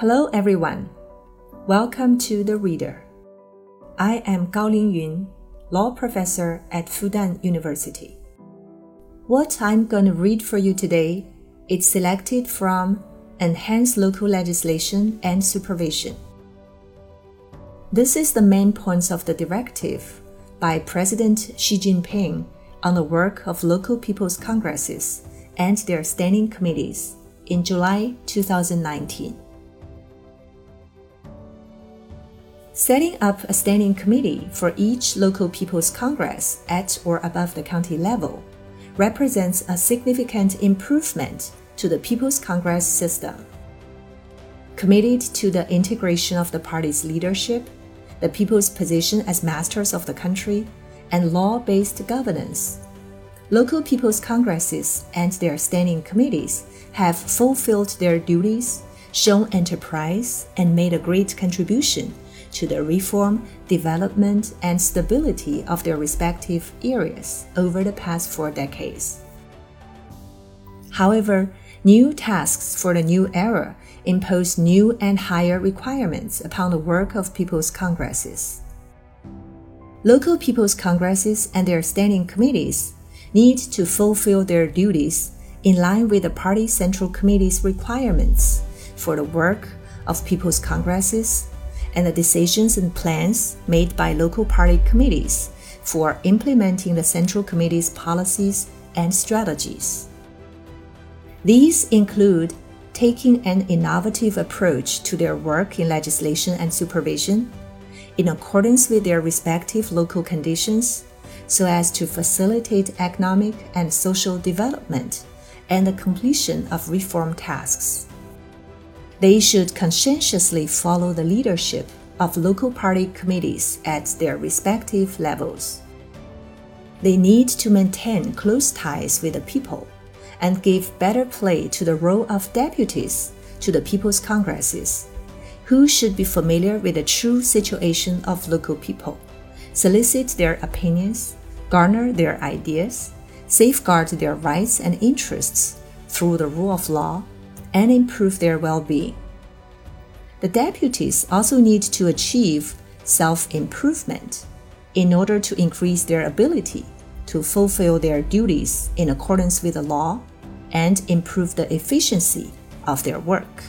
Hello, everyone. Welcome to The Reader. I am Gao Lingyun, law professor at Fudan University. What I'm going to read for you today is selected from Enhanced Local Legislation and Supervision. This is the main points of the directive by President Xi Jinping on the work of local people's congresses and their standing committees in July 2019. Setting up a standing committee for each local people's congress at or above the county level represents a significant improvement to the People's Congress system. Committed to the integration of the party's leadership, the people's position as masters of the country, and law based governance, local people's congresses and their standing committees have fulfilled their duties, shown enterprise, and made a great contribution to the reform, development, and stability of their respective areas over the past four decades. However, new tasks for the new era impose new and higher requirements upon the work of people's congresses. Local people's congresses and their standing committees need to fulfill their duties in line with the party central committee's requirements for the work of people's congresses and the decisions and plans made by local party committees for implementing the Central Committee's policies and strategies. These include taking an innovative approach to their work in legislation and supervision in accordance with their respective local conditions so as to facilitate economic and social development and the completion of reform tasks. They should conscientiously follow the leadership of local party committees at their respective levels. They need to maintain close ties with the people and give better play to the role of deputies to the people's congresses, who should be familiar with the true situation of local people, solicit their opinions, garner their ideas, safeguard their rights and interests through the rule of law, and improve their well being. The deputies also need to achieve self improvement in order to increase their ability to fulfill their duties in accordance with the law and improve the efficiency of their work.